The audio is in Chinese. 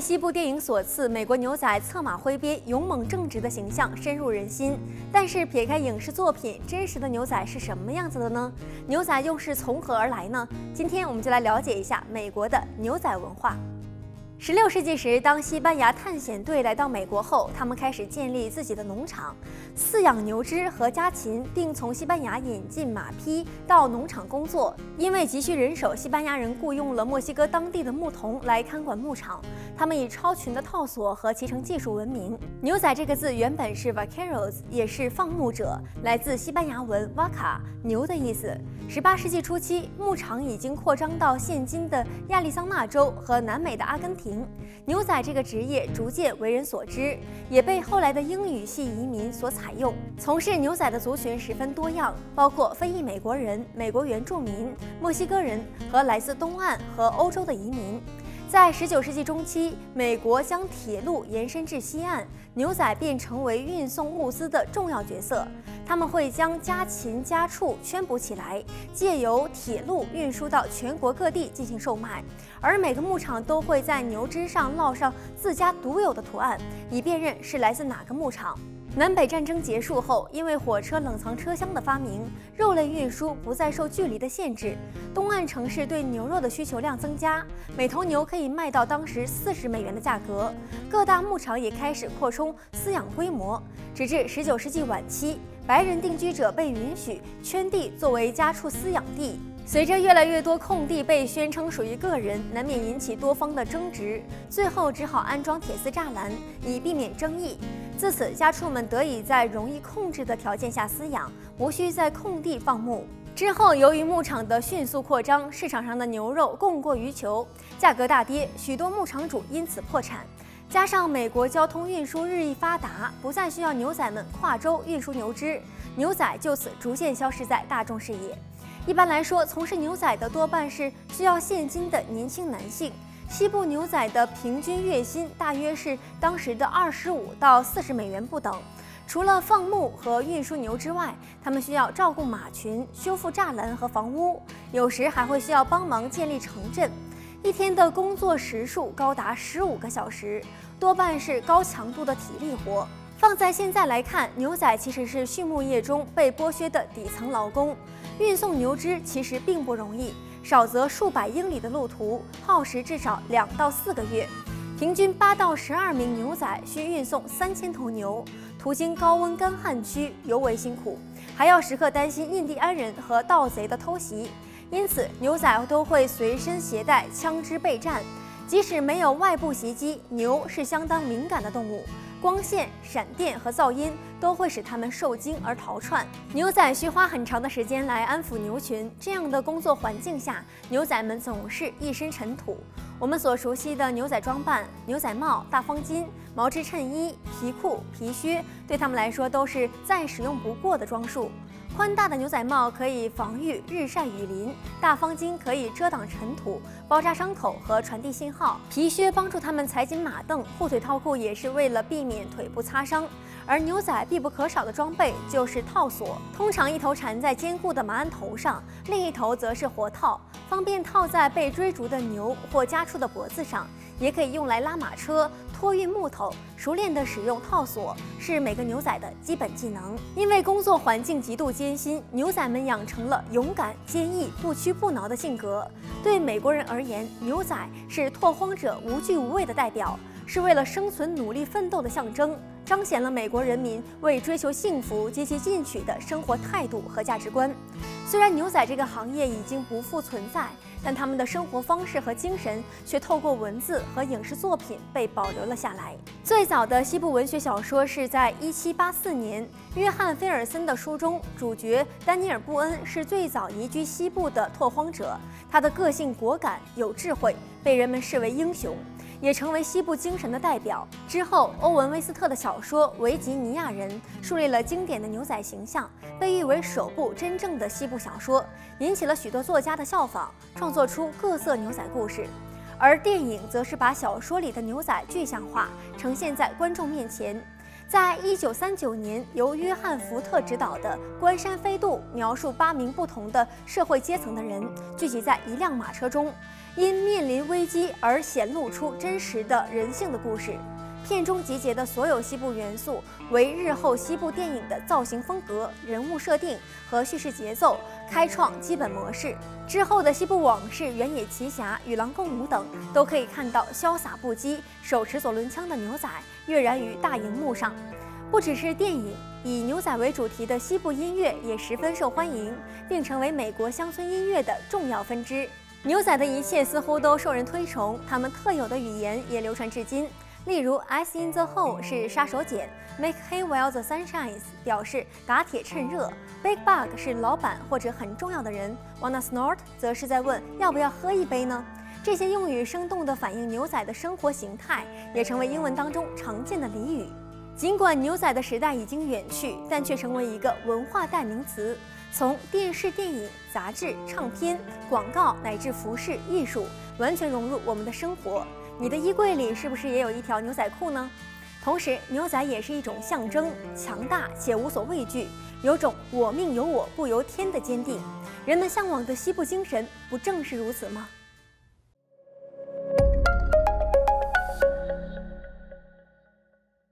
西部电影所赐，美国牛仔策马挥鞭、勇猛正直的形象深入人心。但是撇开影视作品，真实的牛仔是什么样子的呢？牛仔又是从何而来呢？今天我们就来了解一下美国的牛仔文化。十六世纪时，当西班牙探险队来到美国后，他们开始建立自己的农场，饲养牛只和家禽，并从西班牙引进马匹到农场工作。因为急需人手，西班牙人雇佣了墨西哥当地的牧童来看管牧场。他们以超群的套索和骑乘技术闻名。牛仔这个字原本是 vaqueros，也是放牧者，来自西班牙文 vaca，牛的意思。十八世纪初期，牧场已经扩张到现今的亚利桑那州和南美的阿根廷。牛仔这个职业逐渐为人所知，也被后来的英语系移民所采用。从事牛仔的族群十分多样，包括非裔美国人、美国原住民、墨西哥人和来自东岸和欧洲的移民。在十九世纪中期，美国将铁路延伸至西岸，牛仔便成为运送物资的重要角色。他们会将家禽家畜圈捕起来，借由铁路运输到全国各地进行售卖。而每个牧场都会在牛身上烙上自家独有的图案，以辨认是来自哪个牧场。南北战争结束后，因为火车冷藏车厢的发明，肉类运输不再受距离的限制。东岸城市对牛肉的需求量增加，每头牛可以卖到当时四十美元的价格。各大牧场也开始扩充饲养规模，直至十九世纪晚期，白人定居者被允许圈地作为家畜饲养地。随着越来越多空地被宣称属于个人，难免引起多方的争执，最后只好安装铁丝栅栏，以避免争议。自此，家畜们得以在容易控制的条件下饲养，无需在空地放牧。之后，由于牧场的迅速扩张，市场上的牛肉供过于求，价格大跌，许多牧场主因此破产。加上美国交通运输日益发达，不再需要牛仔们跨州运输牛只，牛仔就此逐渐消失在大众视野。一般来说，从事牛仔的多半是需要现金的年轻男性。西部牛仔的平均月薪大约是当时的二十五到四十美元不等。除了放牧和运输牛之外，他们需要照顾马群、修复栅栏和房屋，有时还会需要帮忙建立城镇。一天的工作时数高达十五个小时，多半是高强度的体力活。放在现在来看，牛仔其实是畜牧业中被剥削的底层劳工。运送牛只其实并不容易。少则数百英里的路途，耗时至少两到四个月，平均八到十二名牛仔需运送三千头牛，途经高温干旱区，尤为辛苦，还要时刻担心印第安人和盗贼的偷袭，因此牛仔都会随身携带枪支备战。即使没有外部袭击，牛是相当敏感的动物。光线、闪电和噪音都会使他们受惊而逃窜。牛仔需花很长的时间来安抚牛群，这样的工作环境下，牛仔们总是一身尘土。我们所熟悉的牛仔装扮、牛仔帽、大方巾、毛织衬衣、皮裤、皮靴，对他们来说都是再使用不过的装束。宽大的牛仔帽可以防御日晒雨淋，大方巾可以遮挡尘土、包扎伤口和传递信号，皮靴帮助他们踩紧马凳，护腿套裤也是为了避免腿部擦伤。而牛仔必不可少的装备就是套索，通常一头缠在坚固的马鞍头上，另一头则是活套，方便套在被追逐的牛或家畜的脖子上，也可以用来拉马车。托运木头，熟练地使用套索是每个牛仔的基本技能。因为工作环境极度艰辛，牛仔们养成了勇敢、坚毅、不屈不挠的性格。对美国人而言，牛仔是拓荒者无惧无畏的代表，是为了生存努力奋斗的象征，彰显了美国人民为追求幸福竭其进取的生活态度和价值观。虽然牛仔这个行业已经不复存在，但他们的生活方式和精神却透过文字和影视作品被保留了下来。最早的西部文学小说是在1784年，约翰·菲尔森的书中，主角丹尼尔·布恩是最早移居西部的拓荒者，他的个性果敢、有智慧，被人们视为英雄。也成为西部精神的代表。之后，欧文·威斯特的小说《维吉尼亚人》树立了经典的牛仔形象，被誉为首部真正的西部小说，引起了许多作家的效仿，创作出各色牛仔故事。而电影则是把小说里的牛仔具象化，呈现在观众面前。在一九三九年，由约翰·福特执导的《关山飞渡》描述八名不同的社会阶层的人聚集在一辆马车中，因面临危机而显露出真实的人性的故事。片中集结的所有西部元素，为日后西部电影的造型风格、人物设定和叙事节奏开创基本模式。之后的《西部往事》《原野奇侠》《与狼共舞》等，都可以看到潇洒不羁、手持左轮枪的牛仔跃然于大荧幕上。不只是电影，以牛仔为主题的西部音乐也十分受欢迎，并成为美国乡村音乐的重要分支。牛仔的一切似乎都受人推崇，他们特有的语言也流传至今。例如，Ice in the hole 是杀手锏，Make hay while the sun shines 表示打铁趁热，Big bug 是老板或者很重要的人，Wanna snort 则是在问要不要喝一杯呢？这些用语生动地反映牛仔的生活形态，也成为英文当中常见的俚语。尽管牛仔的时代已经远去，但却成为一个文化代名词，从电视、电影、杂志、唱片、广告乃至服饰、艺术，完全融入我们的生活。你的衣柜里是不是也有一条牛仔裤呢？同时，牛仔也是一种象征，强大且无所畏惧，有种“我命由我不由天”的坚定。人们向往的西部精神，不正是如此吗？